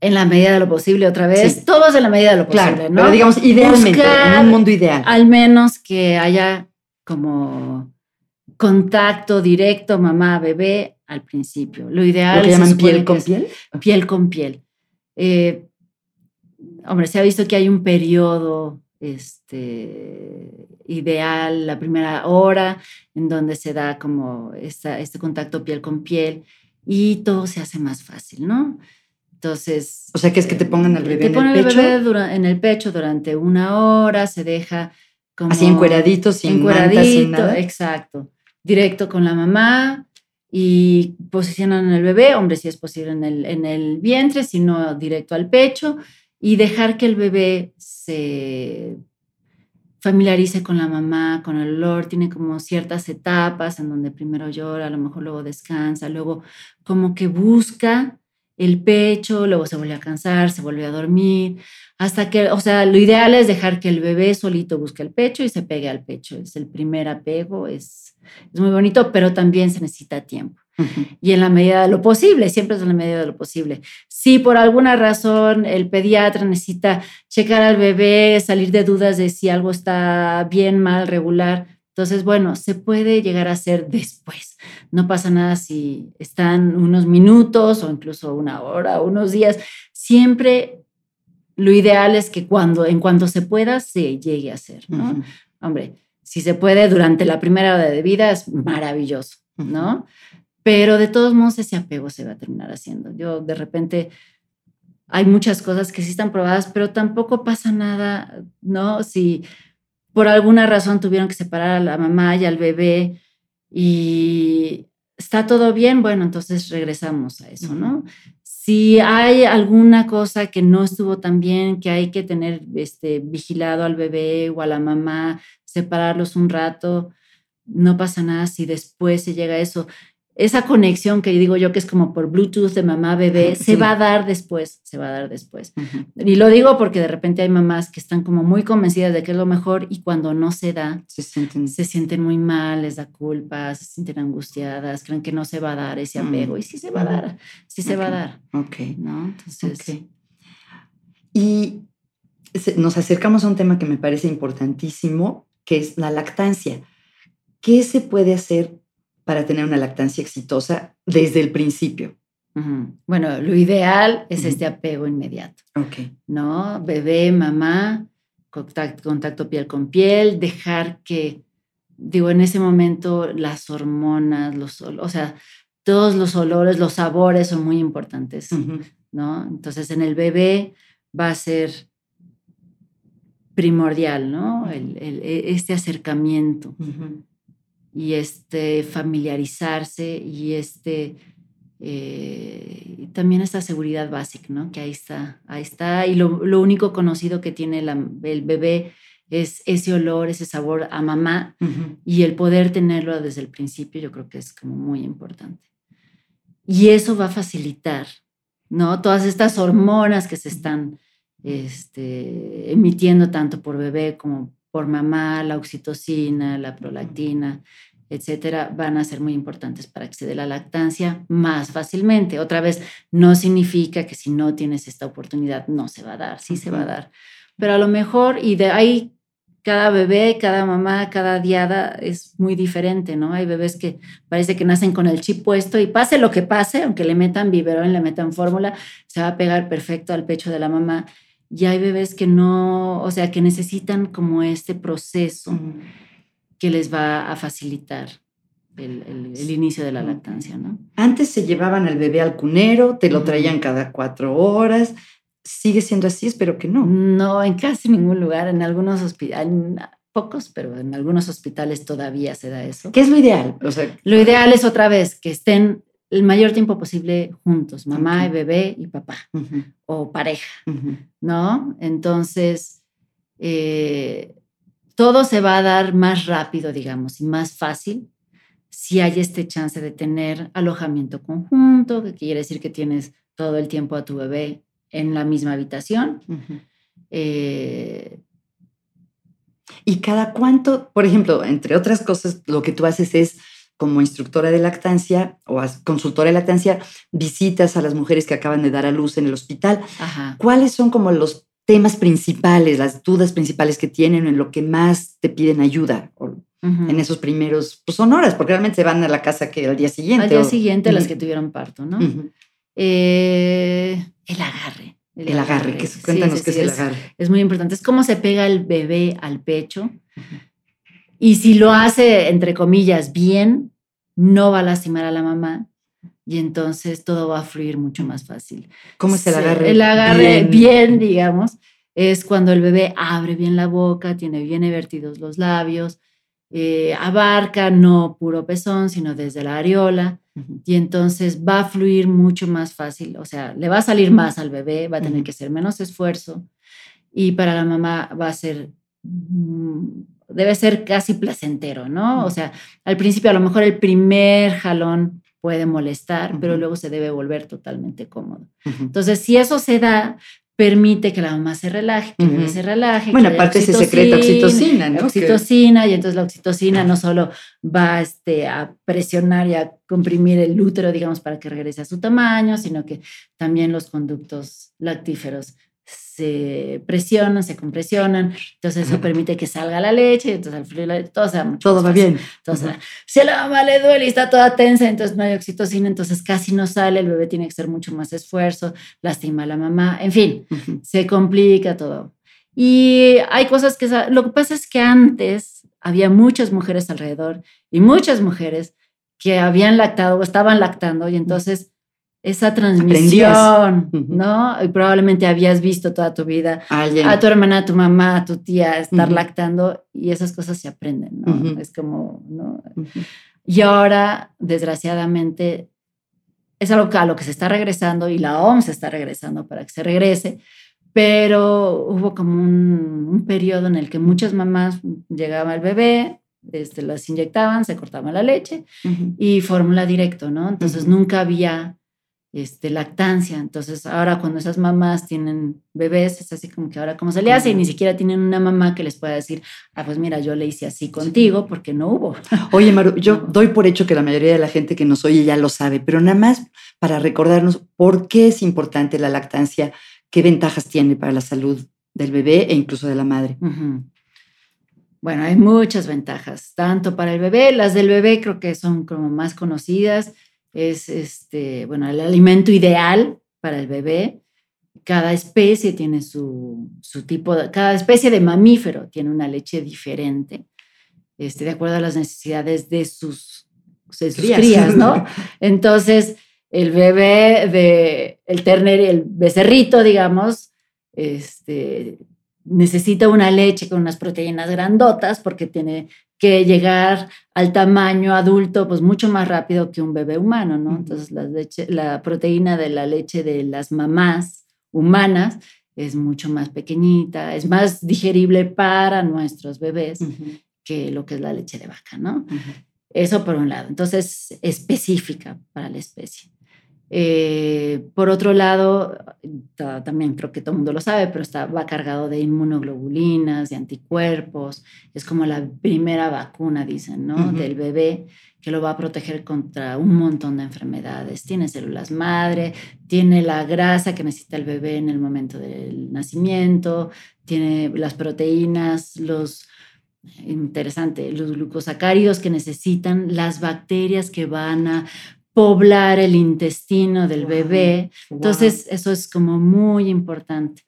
En la medida de lo posible, otra vez, Sí. todo es en la medida de lo posible, Claro, ¿no? pero digamos idealmente, Buscar en un mundo ideal. al menos que haya como contacto directo mamá-bebé al principio. Lo ideal Lo que llaman piel con piel. piel con piel. Eh, hombre, se ha visto que hay un periodo este, ideal, la primera hora, en donde se da como esta, este contacto piel con piel y todo se hace más fácil, ¿no? Entonces... O sea, que es que te pongan al eh, bebé te en el pecho. bebé en el pecho durante una hora, se deja como... Así encueradito, sin encueradito, nada. exacto. Directo con la mamá y posicionan al bebé, hombre, si es posible en el, en el vientre, si no directo al pecho, y dejar que el bebé se familiarice con la mamá, con el olor, tiene como ciertas etapas en donde primero llora, a lo mejor luego descansa, luego como que busca el pecho, luego se vuelve a cansar, se vuelve a dormir, hasta que, o sea, lo ideal es dejar que el bebé solito busque el pecho y se pegue al pecho. Es el primer apego, es, es muy bonito, pero también se necesita tiempo. Y en la medida de lo posible, siempre es en la medida de lo posible. Si por alguna razón el pediatra necesita checar al bebé, salir de dudas de si algo está bien, mal, regular, entonces, bueno, se puede llegar a hacer después. No pasa nada si están unos minutos o incluso una hora unos días. Siempre lo ideal es que cuando, en cuanto se pueda, se llegue a hacer, ¿no? Ujú. Hombre, si se puede durante la primera hora de vida es maravilloso, ¿no? Pero de todos modos ese apego se va a terminar haciendo. Yo de repente hay muchas cosas que sí están probadas, pero tampoco pasa nada, ¿no? Si por alguna razón tuvieron que separar a la mamá y al bebé y está todo bien, bueno, entonces regresamos a eso, ¿no? Si hay alguna cosa que no estuvo tan bien, que hay que tener este, vigilado al bebé o a la mamá, separarlos un rato, no pasa nada si después se llega a eso. Esa conexión que digo yo que es como por Bluetooth de mamá bebé, Sí. se va a dar después, se va a dar después. Y lo digo porque de repente hay mamás que están como muy convencidas de que es lo mejor y cuando no se da, Se sienten. se sienten muy mal, les da culpa, se sienten angustiadas, creen que no se va a dar ese apego y sí se va a dar, sí se va a dar, Ok. ¿no? Entonces. Y nos acercamos a un tema que me parece importantísimo, que es la lactancia. ¿Qué se puede hacer para tener una lactancia exitosa desde el principio? bueno, lo ideal es este apego inmediato, Ok. ¿no? Bebé, mamá, contacto, contacto piel con piel, dejar que, digo, en ese momento las hormonas, los, o sea, todos los olores, los sabores son muy importantes. ¿no? Entonces en el bebé va a ser primordial, ¿no? El- el- e- este acercamiento Ujú. Y este familiarizarse y este eh, y también esta seguridad básica, ¿no? Que ahí está, ahí está. Y lo, lo único conocido que tiene la- el bebé es ese olor, ese sabor a mamá y el poder tenerlo desde el principio yo creo que es como muy importante. Y eso va a facilitar, ¿no? Todas estas hormonas que se están este, emitiendo tanto por bebé como por mamá, la oxitocina, la prolactina, etcétera, van a ser muy importantes para se dé la lactancia más fácilmente. Otra vez, no significa que si no tienes esta oportunidad no se va a dar, sí se va a dar. Pero a lo mejor, y de ahí cada bebé, cada mamá, cada diada es muy diferente, ¿no? Hay bebés que parece que nacen con el chip puesto y pase lo que pase, aunque le metan biberón, le metan fórmula, se va a pegar perfecto al pecho de la mamá. Y hay bebés que no, o sea, que necesitan como este proceso que les va a facilitar el, inicio de la lactancia, ¿no? Antes se llevaban al bebé al cunero, te lo traían cada cuatro horas. ¿Sigue siendo así? Espero que no. No, en casi ningún lugar, en algunos hospitales, pocos, pero en algunos hospitales todavía se da eso. ¿Qué es lo ideal? O sea, lo ideal es otra vez que estén el mayor tiempo posible juntos, mamá y bebé y papá, o pareja, ¿no? Entonces, eh, todo se va a dar más rápido, digamos, y más fácil si hay este chance de tener alojamiento conjunto, que quiere decir que tienes todo el tiempo a tu bebé en la misma habitación. Eh, y cada cuánto, por ejemplo, entre otras cosas, lo que tú haces es como instructora de lactancia o consultora de lactancia, visitas a las mujeres que acaban de dar a luz en el hospital. ¿Cuáles son como los temas principales, las dudas principales que tienen, en lo que más te piden ayuda en esos primeros, pues son horas, porque realmente se van a la casa que al día siguiente. Al día siguiente las que tuvieron parto, ¿no? Eh, el agarre. El, agarre, cuéntanos qué es, el agarre. Es muy importante, es cómo se pega el bebé al pecho. Y si lo hace, entre comillas, bien, no va a lastimar a la mamá y entonces todo va a fluir mucho más fácil. ¿Cómo es el agarre? El agarre bien, digamos, es cuando el bebé abre bien la boca, tiene bien vertidos los labios, eh, abarca no puro pezón, sino desde la areola, y entonces va a fluir mucho más fácil, o sea, le va a salir más al bebé, va a tener que hacer menos esfuerzo, y para la mamá va a ser mm, debe ser casi placentero, ¿no? O sea, al principio a lo mejor el primer jalón puede molestar, pero luego se debe volver totalmente cómodo. Entonces, si eso se da, permite que la mamá se relaje, que el bebé se relaje. Bueno, aparte se secreta oxitocina, ¿no? Oxitocina, y entonces la oxitocina no solo va este, a presionar y a comprimir el útero, digamos, para que regrese a su tamaño, sino que también los conductos lactíferos se presionan, se compresionan, entonces eso permite que salga la leche, entonces al fluir la leche, todo, todo va bien. Entonces, si a la mamá le duele y está toda tensa, entonces no hay oxitocina, entonces casi no sale, el bebé tiene que hacer mucho más esfuerzo, lastima a la mamá, en fin, se complica todo. Y hay cosas que, lo que pasa es que antes había muchas mujeres alrededor y muchas mujeres que habían lactado o estaban lactando y entonces esa transmisión, ¿no? Y probablemente habías visto toda tu vida a tu hermana, a tu mamá, a tu tía estar lactando y esas cosas se aprenden, ¿no? Es como, ¿no? Y ahora, desgraciadamente, es algo a lo que se está regresando y la OMS está regresando para que se regrese, pero hubo como un, un periodo en el que muchas mamás llegaba el bebé, este, las inyectaban, se cortaba la leche y fórmula directo, ¿no? Entonces nunca había este, lactancia. Entonces, ahora cuando esas mamás tienen bebés, es así como que ahora cómo se le hace y ni siquiera tienen una mamá que les pueda decir, ah, pues mira, yo le hice así contigo porque no hubo. Oye, Maru, yo doy por hecho que la mayoría de la gente que nos oye ya lo sabe, pero nada más para recordarnos por qué es importante la lactancia, qué ventajas tiene para la salud del bebé e incluso de la madre. Bueno, hay muchas ventajas, tanto para el bebé, las del bebé creo que son como más conocidas, es este, bueno, el alimento ideal para el bebé. Cada especie tiene su, su tipo, de, cada especie de mamífero tiene una leche diferente, este, de acuerdo a las necesidades de sus, crías, ¿no? Entonces, el bebé de el ternero, el becerrito, digamos, este, necesita una leche con unas proteínas grandotas porque tiene que llegar al tamaño adulto pues mucho más rápido que un bebé humano, ¿no? Entonces la, leche, la proteína de la leche de las mamás humanas es mucho más pequeñita, es más digerible para nuestros bebés que lo que es la leche de vaca, ¿no? Eso por un lado. Entonces, específica para la especie. Eh, por otro lado, también creo que todo el mundo lo sabe, pero está, va cargado de inmunoglobulinas, de anticuerpos. Es como la primera vacuna, dicen, ¿no? Del bebé que lo va a proteger contra un montón de enfermedades. Tiene células madre, tiene la grasa que necesita el bebé en el momento del nacimiento, tiene las proteínas, los interesante, los glucosacáridos que necesitan, las bacterias que van a poblar el intestino del bebé. Entonces, eso es como muy importante.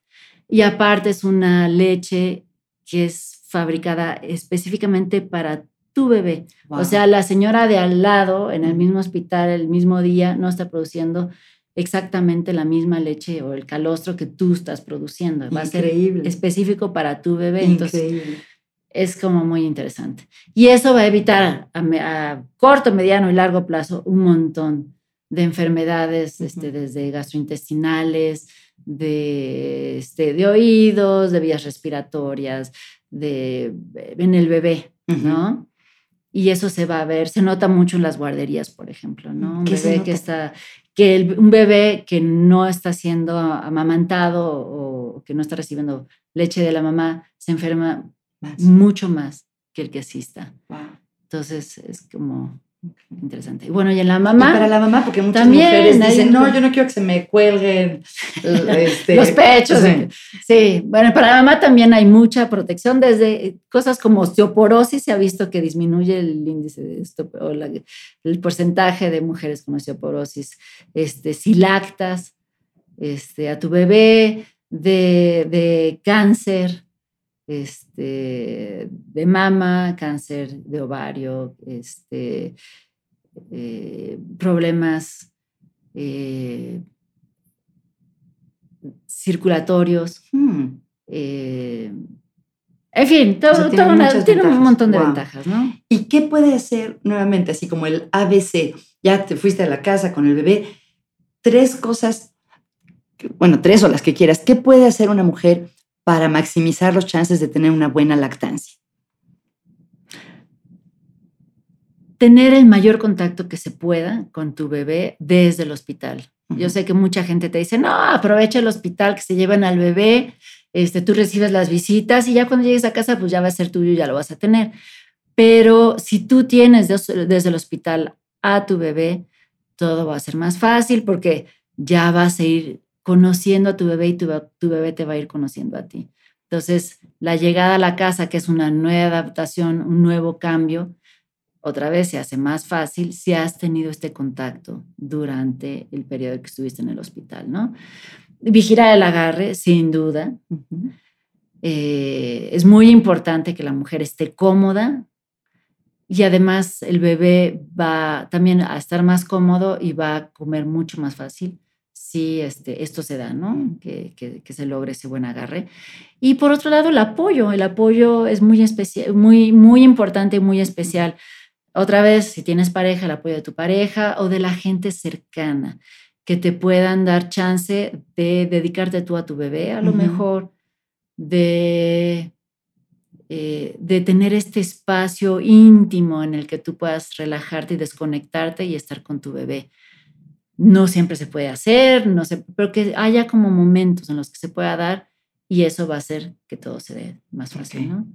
Y aparte es una leche que es fabricada específicamente para tu bebé. O sea, la señora de al lado, en el mismo hospital, el mismo día, no está produciendo exactamente la misma leche o el calostro que tú estás produciendo. Va a ser específico para tu bebé. Entonces, es como muy interesante. Y eso va a evitar a, corto, mediano y largo plazo un montón de enfermedades, este, desde gastrointestinales, de, este, de oídos, de vías respiratorias, de, en el bebé, ¿no? Y eso se va a ver, se nota mucho en las guarderías, por ejemplo, ¿no? Un bebé que está, que un bebé que no está siendo amamantado o que no está recibiendo leche de la mamá se enferma mucho más que el que asista. Entonces es como interesante. Y bueno, y en la mamá. para la mamá, porque muchas mujeres dicen, no, yo no quiero que se me cuelguen este, los pechos. Sí. bueno, para la mamá también hay mucha protección, desde cosas como osteoporosis, se ha visto que disminuye el índice de esto, o el porcentaje de mujeres con osteoporosis. Este, si lactas este, a tu bebé, de, de cáncer, este, de mama, cáncer de ovario, este, eh, problemas eh, circulatorios. Hmm. Eh, en fin, todo, tiene, un montón de ventajas, ¿no? ¿Y qué puede hacer nuevamente, así como el ABC? Ya te fuiste a la casa con el bebé, tres cosas, bueno, tres o las que quieras. ¿Qué puede hacer una mujer para maximizar los chances de tener una buena lactancia? Tener el mayor contacto que se pueda con tu bebé desde el hospital. Yo sé que mucha gente te dice, no, aprovecha el hospital, que se llevan al bebé, este, tú recibes las visitas y ya cuando llegues a casa, pues ya va a ser tuyo, ya lo vas a tener. Pero si tú tienes desde el hospital a tu bebé, todo va a ser más fácil porque ya vas a ir conociendo a tu bebé y tu, bebé te va a ir conociendo a ti. Entonces, la llegada a la casa, que es una nueva adaptación, un nuevo cambio, otra vez se hace más fácil si has tenido este contacto durante el periodo que estuviste en el hospital, ¿no? Vigilar el agarre, sin duda. Eh, es muy importante que la mujer esté cómoda y además el bebé va también a estar más cómodo y va a comer mucho más fácil si este, esto se da, ¿no? Que, que, se logre ese buen agarre. Y por otro lado, el apoyo. El apoyo es muy, especial, muy, muy importante y muy especial. Otra vez, si tienes pareja, el apoyo de tu pareja o de la gente cercana, que te puedan dar chance de dedicarte tú a tu bebé, a lo mejor, de, eh, de tener este espacio íntimo en el que tú puedas relajarte y desconectarte y estar con tu bebé no siempre se puede hacer, no sé, pero que haya como momentos en los que se pueda dar y eso va a hacer que todo se dé más fácil, ¿no?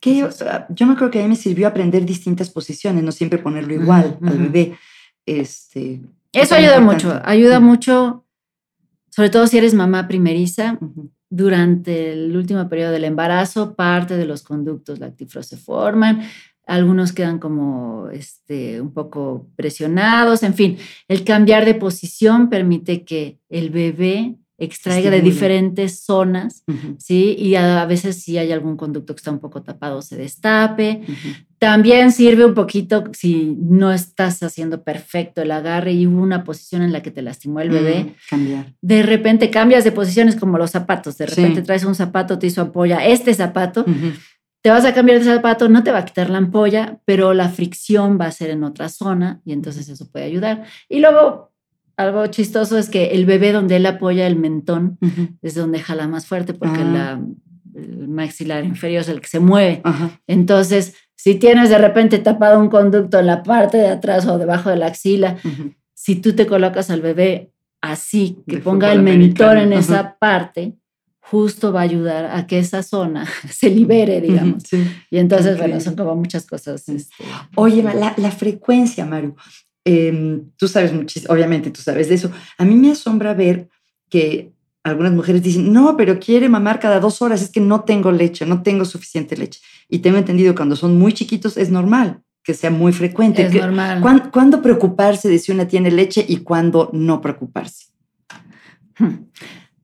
Que yo, yo, me creo que a mí me sirvió aprender distintas posiciones, no siempre ponerlo igual al bebé. Este, eso ayuda mucho, ayuda mucho, sobre todo si eres mamá primeriza. Durante el último periodo del embarazo, parte de los conductos lactíferos se forman, algunos quedan como este, un poco presionados, en fin, el cambiar de posición permite que el bebé extraiga de diferentes zonas, ¿sí? Y a, veces si hay algún conducto que está un poco tapado, se destape. También sirve un poquito si no estás haciendo perfecto el agarre y hubo una posición en la que te lastimó el bebé. Cambiar. De repente cambias de posiciones como los zapatos. De repente traes un zapato, te hizo apoya este zapato te vas a cambiar de zapato, no te va a quitar la ampolla, pero la fricción va a ser en otra zona y entonces eso puede ayudar. Y luego, algo chistoso es que el bebé donde él apoya el mentón es donde jala más fuerte porque la, el maxilar inferior es el que se mueve. Entonces, si tienes de repente tapado un conducto en la parte de atrás o debajo de la axila, si tú te colocas al bebé así, que ponga el mentón en esa parte, justo va a ayudar a que esa zona se libere, digamos. Y entonces, bueno, son como muchas cosas. Este, Oye, la, la frecuencia, Maru, em, tú sabes muchísimo, obviamente tú sabes de eso. A mí me asombra ver que algunas mujeres dicen, no, pero quiere mamar cada dos horas, es que no tengo leche, no tengo suficiente leche. Y tengo entendido cuando son muy chiquitos es normal que sea muy frecuente. Es normal. ¿cuándo, preocuparse de si una tiene leche y cuándo no preocuparse? Hmm.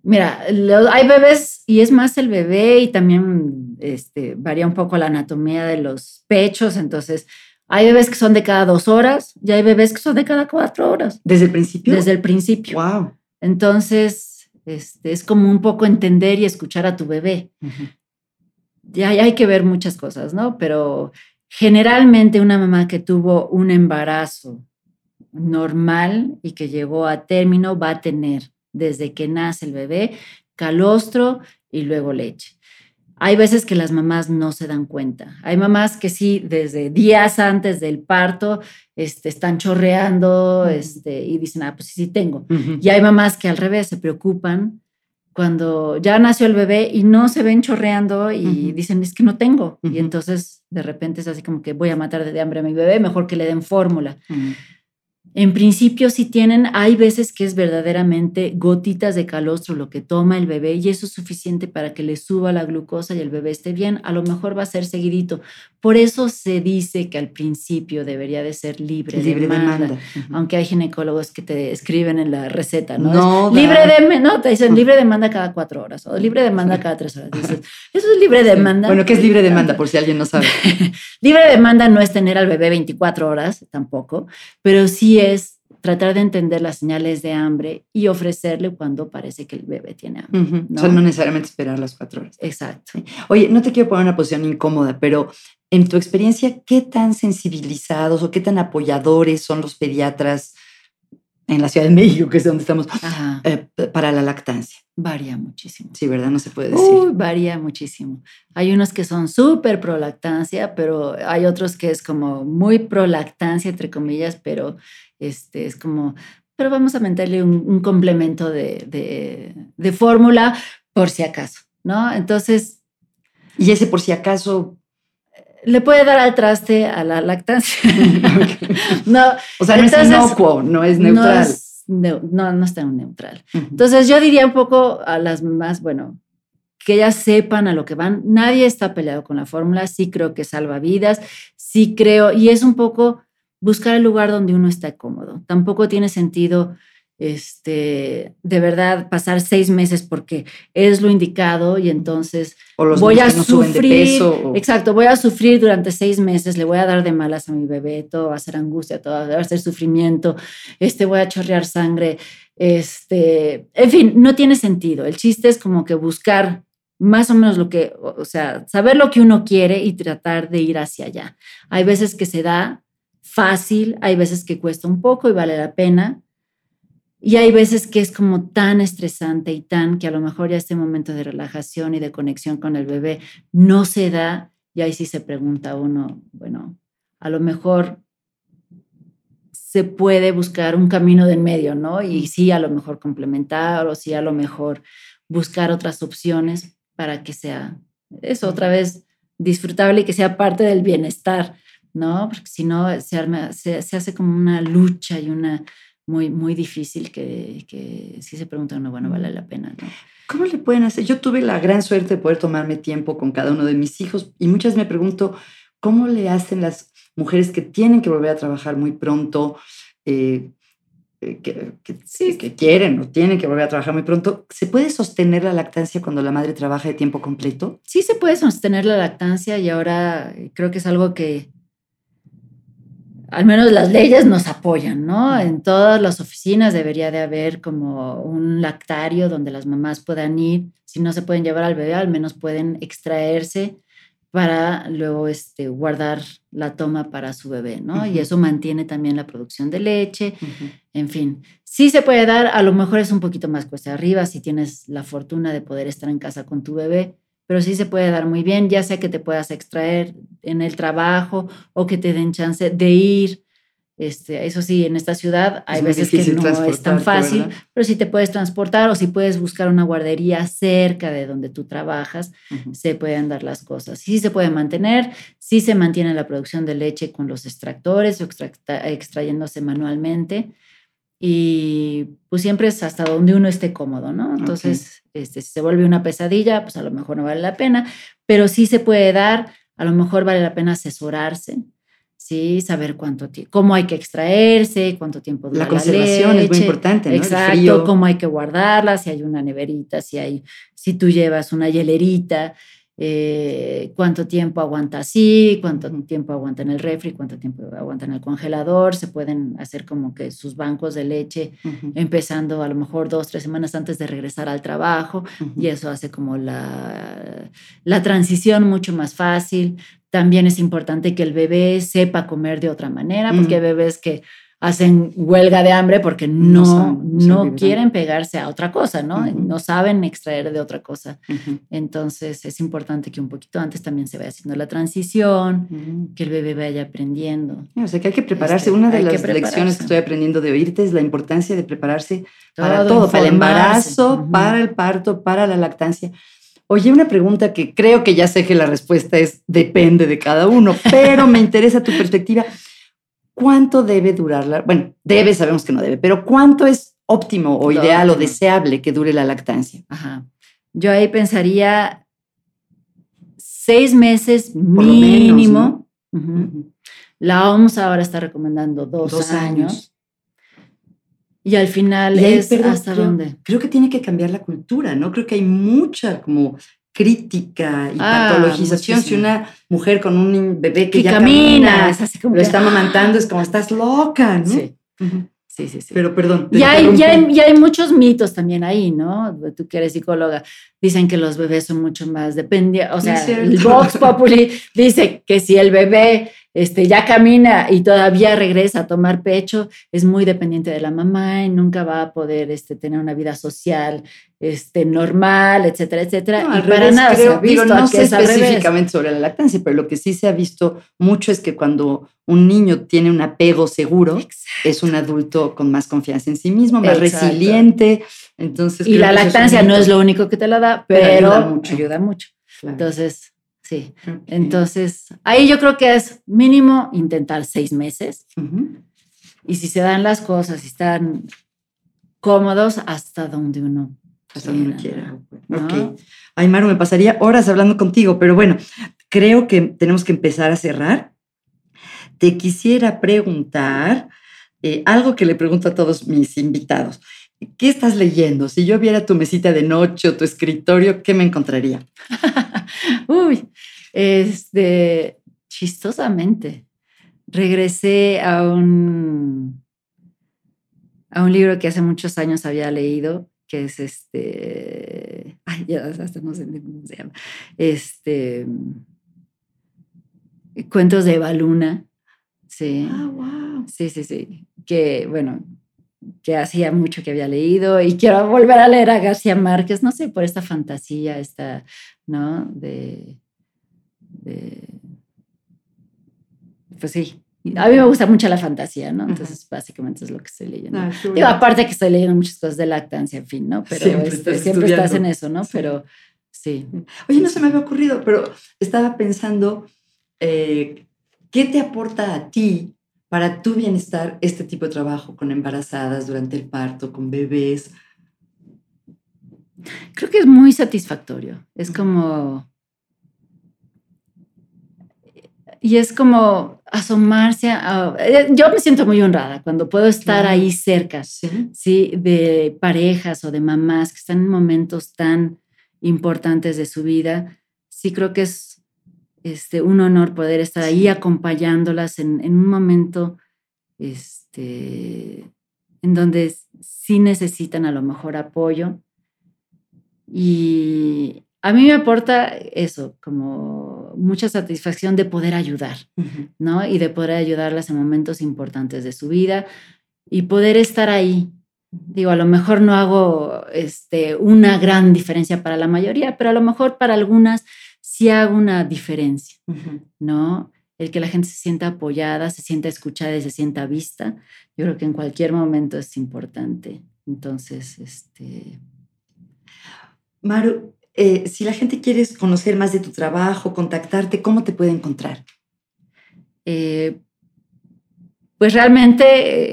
Mira, hay bebés y es más el bebé y también este, varía un poco la anatomía de los pechos, entonces hay bebés que son de cada dos horas y hay bebés que son de cada cuatro horas. ¿Desde el principio? Desde el principio. Wow. Entonces, este, es como un poco entender y escuchar a tu bebé. Ya hay que ver muchas cosas, ¿no? Pero generalmente una mamá que tuvo un embarazo normal y que llegó a término va a tener desde que nace el bebé calostro y luego leche. Hay veces que las mamás no se dan cuenta. Hay mamás que sí, desde días antes del parto, este, están chorreando este, y dicen, ah, pues sí, sí tengo. Y hay mamás que al revés se preocupan cuando ya nació el bebé y no se ven chorreando y dicen, es que no tengo. Y entonces de repente es así como que voy a matar de hambre a mi bebé, mejor que le den fórmula. En principio, si tienen, hay veces que es verdaderamente gotitas de calostro lo que toma el bebé y eso es suficiente para que le suba la glucosa y el bebé esté bien. A lo mejor va a ser seguidito. Por eso se dice que al principio debería de ser libre, libre de demanda. Aunque hay ginecólogos que te escriben en la receta, ¿no? No, libre de, no, te dicen libre demanda cada cuatro horas o libre demanda cada tres horas. Dices, eso es libre demanda. Bueno, ¿qué es libre demanda? Por si alguien no sabe. libre demanda no es tener al bebé 24 horas tampoco, pero sí es tratar de entender las señales de hambre y ofrecerle cuando parece que el bebé tiene hambre. ¿no? O sea, no necesariamente esperar las cuatro horas. Exacto. Oye, no te quiero poner una posición incómoda, pero en tu experiencia, ¿qué tan sensibilizados o qué tan apoyadores son los pediatras en la Ciudad de México, que es donde estamos, eh, para la lactancia? Varía muchísimo. Sí, ¿verdad? No se puede decir. varía muchísimo. Hay unos que son súper pro lactancia, pero hay otros que es como muy pro lactancia, entre comillas, pero este, es como, pero vamos a meterle un, complemento de, de, fórmula por si acaso, ¿no? Entonces... ¿Y ese por si acaso le puede dar al traste a la lactancia. no, o sea, no es inocuo, no es neutral no, no está en neutral. Entonces yo diría un poco a las más, bueno, que ellas sepan a lo que van. Nadie está peleado con la fórmula, sí creo que salva vidas, sí creo, y es un poco buscar el lugar donde uno está cómodo. Tampoco tiene sentido este, de verdad pasar seis meses porque es lo indicado y entonces voy a sufrir, exacto, voy a sufrir durante seis meses, le voy a dar de malas a mi bebé, todo va a ser angustia, todo va a ser sufrimiento, este, voy a chorrear sangre, este, en fin, no tiene sentido. El chiste es como que buscar más o menos lo que, o sea, saber lo que uno quiere y tratar de ir hacia allá. Hay veces que se da fácil, hay veces que cuesta un poco y vale la pena y hay veces que es como tan estresante y tan que a lo mejor ya este momento de relajación y de conexión con el bebé no se da. Y ahí sí se pregunta uno, bueno, a lo mejor se puede buscar un camino de en medio, ¿no? Y sí, a lo mejor complementar o sí, a lo mejor buscar otras opciones para que sea eso otra vez disfrutable y que sea parte del bienestar, ¿no? Porque si no, se, se hace como una lucha y una muy, muy difícil que, que sí se pregunta uno, bueno, vale la pena, ¿no? ¿Cómo le pueden hacer? Yo tuve la gran suerte de poder tomarme tiempo con cada uno de mis hijos y muchas me pregunto, ¿cómo le hacen las mujeres que tienen que volver a trabajar muy pronto? Eh, eh, que, sí. que, quieren o tienen que volver a trabajar muy pronto, ¿se puede sostener la lactancia cuando la madre trabaja de tiempo completo? Sí, se puede sostener la lactancia y ahora creo que es algo que al menos las leyes nos apoyan, ¿no? En todas las oficinas debería de haber como un lactario donde las mamás puedan ir, si no se pueden llevar al bebé, al menos pueden extraerse para luego este, guardar la toma para su bebé, ¿no? Y eso mantiene también la producción de leche, en fin. Sí se puede dar, a lo mejor es un poquito más cuesta arriba si tienes la fortuna de poder estar en casa con tu bebé, pero sí se puede dar muy bien, ya sea que te puedas extraer en el trabajo o que te den chance de ir. Este, eso sí, en esta ciudad hay veces que no es tan fácil, pero si te puedes transportar o si puedes buscar una guardería cerca de donde tú trabajas, se pueden dar las cosas. Sí se puede mantener, sí se mantiene la producción de leche con los extractores o extrayéndose manualmente y pues siempre es hasta donde uno esté cómodo, ¿no? Entonces, este, si se vuelve una pesadilla, pues a lo mejor no vale la pena, pero sí se puede dar, a lo mejor vale la pena asesorarse. ¿sí? Saber cuánto cómo hay que extraerse, cuánto tiempo dura la conservación es muy importante, ¿no? Exacto, cómo hay que guardarla, si hay una neverita, si hay, si tú llevas una hielerita, eh, cuánto tiempo aguanta así, cuánto tiempo aguanta en el refri, cuánto tiempo aguanta en el congelador. Se pueden hacer como que sus bancos de leche empezando a lo mejor dos, tres semanas antes de regresar al trabajo y eso hace como la, la transición mucho más fácil. También es importante que el bebé sepa comer de otra manera, porque hay bebés que hacen huelga de hambre porque no, no, quieren pegarse a otra cosa, ¿no? No saben extraer de otra cosa. Entonces es importante que un poquito antes también se vaya haciendo la transición, que el bebé vaya aprendiendo. O sea que hay que prepararse. Este, Una de las lecciones que estoy aprendiendo de oírte es la importancia de prepararse para todo, para el embarazo, para el parto, para la lactancia. Oye, una pregunta que creo que ya sé que la respuesta es depende de cada uno, pero me interesa tu perspectiva. ¿Cuánto debe durar la? Bueno, debe, sabemos que no debe, pero ¿cuánto es óptimo o ideal o deseable que dure la lactancia? Ajá. Yo ahí pensaría seis meses mínimo. La OMS ahora está recomendando dos, años. Y al final es hasta dónde. Creo que tiene que cambiar la cultura, ¿no? Creo que hay mucha como crítica y ah, patologización. Si una mujer con un bebé que, ya camina, es así como lo está amamantando, es como estás loca, ¿no? Sí. Sí, sí, sí. Pero perdón. Y hay, ya hay, hay, muchos mitos también ahí, ¿no? Tú que eres psicóloga, dicen que los bebés son mucho más dependientes. O sea, el Vox Populi dice que si el bebé este, ya camina y todavía regresa a tomar pecho, es muy dependiente de la mamá y nunca va a poder este, tener una vida social este, normal, etcétera, etcétera. y para nada se ha visto no sé específicamente sobre la lactancia, pero lo que sí se ha visto mucho es que cuando un niño tiene un apego seguro, es un adulto con más confianza en sí mismo, más resiliente. Entonces, y la lactancia no es lo único que te la da, pero, ayuda mucho. Entonces, Sí. Entonces, ahí yo creo que es mínimo intentar seis meses. Y si se dan las cosas, si están cómodos, hasta donde uno hasta donde quiera. Ok. Ay, Maru, me pasaría horas hablando contigo, pero bueno, creo que tenemos que empezar a cerrar. Te quisiera preguntar eh, algo que le pregunto a todos mis invitados. ¿Qué estás leyendo? Si yo viera tu mesita de noche o tu escritorio, ¿qué me encontraría? Uy, este, chistosamente, regresé a un, a un libro que hace muchos años había leído, que es este, ay, ya hasta no sé cómo se llama, este, Cuentos de Baluna, sí. Ah, wow. Sí, sí, sí, que bueno, que hacía mucho que había leído y quiero volver a leer a García Márquez, no sé, por esta fantasía, esta, ¿no? De, pues sí, a mí me gusta mucho la fantasía, ¿no? Entonces, básicamente es lo que estoy leyendo. Ah, Digo, aparte que estoy leyendo muchas cosas de lactancia, en fin, ¿no? Pero siempre, este, estás, en eso, ¿no? Pero sí. Oye, no se me había ocurrido, pero estaba pensando, eh, ¿qué te aporta a ti para tu bienestar este tipo de trabajo con embarazadas durante el parto, con bebés? Creo que es muy satisfactorio. Es como... Y es como asomarse a... Eh, yo me siento muy honrada cuando puedo estar ahí cerca, ¿Sí? De parejas o de mamás que están en momentos tan importantes de su vida. Sí creo que es este, un honor poder estar ahí acompañándolas en, un momento este, en donde sí necesitan a lo mejor apoyo. Y a mí me aporta eso, como mucha satisfacción de poder ayudar, ¿no? Y de poder ayudarlas en momentos importantes de su vida y poder estar ahí. Digo, a lo mejor no hago este, una gran diferencia para la mayoría, pero a lo mejor para algunas sí hago una diferencia, ¿no? El que la gente se sienta apoyada, se sienta escuchada y se sienta vista, yo creo que en cualquier momento es importante. Entonces, este... Maru, eh, si la gente quiere conocer más de tu trabajo, contactarte, ¿cómo te puede encontrar? Eh, pues realmente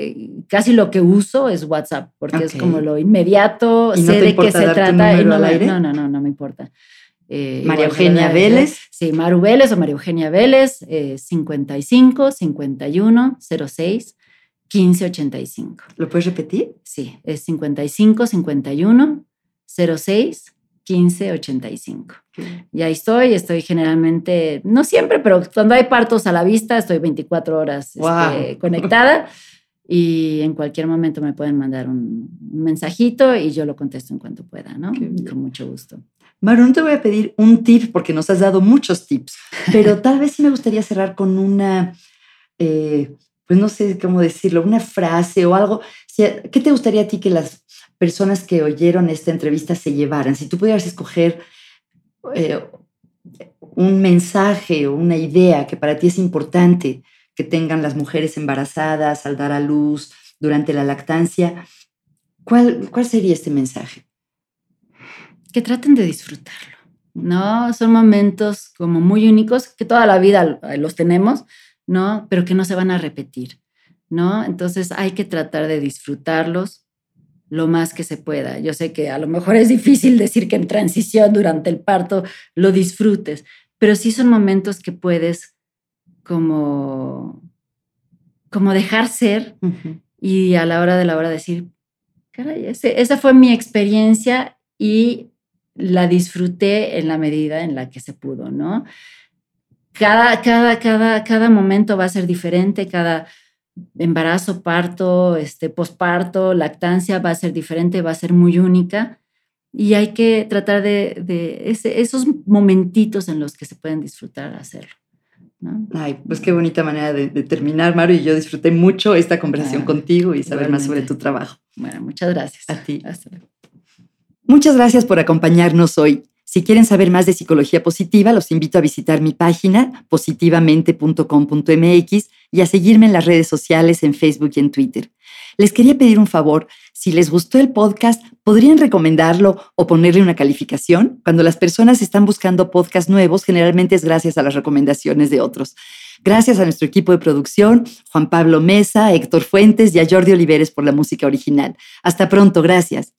eh, casi lo que uso es WhatsApp, porque es como lo inmediato, sé de qué se trata. Y no, no, no, no, no me importa. Eh, María Eugenia Vélez. Sí, Maru Vélez o María Eugenia Vélez, eh, 55 51 06 15 85. ¿Lo puedes repetir? Sí, es 55 51 06 15 85. Y ahí estoy, estoy generalmente, no siempre, pero cuando hay partos a la vista, estoy 24 horas este, Wow. conectada y en cualquier momento me pueden mandar un, un mensajito y yo lo contesto en cuanto pueda, ¿no? Con mucho gusto. Maru, no te voy a pedir un tip porque nos has dado muchos tips, pero tal vez sí me gustaría cerrar con una, eh, pues no sé cómo decirlo, una frase o algo. ¿Qué te gustaría a ti que las personas que oyeron esta entrevista se llevaran? Si tú pudieras escoger eh, un mensaje o una idea que para ti es importante que tengan las mujeres embarazadas al dar a luz durante la lactancia, ¿cuál, cuál sería este mensaje? Que traten de disfrutarlo, ¿no? Son momentos como muy únicos que toda la vida los tenemos, ¿no? Pero que no se van a repetir, ¿no? Entonces hay que tratar de disfrutarlos lo más que se pueda. Yo sé que a lo mejor es difícil decir que en transición durante el parto lo disfrutes, pero sí son momentos que puedes como como dejar ser y a la hora de la hora decir, caray, ese- esa fue mi experiencia y la disfruté en la medida en la que se pudo, ¿no? Cada, cada, cada, cada momento va a ser diferente, cada embarazo, parto, este, posparto, lactancia va a ser diferente, va a ser muy única y hay que tratar de, de ese- esos momentitos en los que se pueden disfrutar hacerlo. ¿no? Ay, pues qué bonita manera de, de terminar, Maru, y yo disfruté mucho esta conversación Ah, contigo y saber más sobre tu trabajo. Bueno, muchas gracias. A ti. Hasta luego. Muchas gracias por acompañarnos hoy. Si quieren saber más de psicología positiva, los invito a visitar mi página positivamente.com.mx y a seguirme en las redes sociales en Facebook y en Twitter. Les quería pedir un favor, si les gustó el podcast, ¿podrían recomendarlo o ponerle una calificación? Cuando las personas están buscando podcasts nuevos, generalmente es gracias a las recomendaciones de otros. Gracias a nuestro equipo de producción, Juan Pablo Mesa, Héctor Fuentes y a Jordi Oliveres por la música original. Hasta pronto, gracias.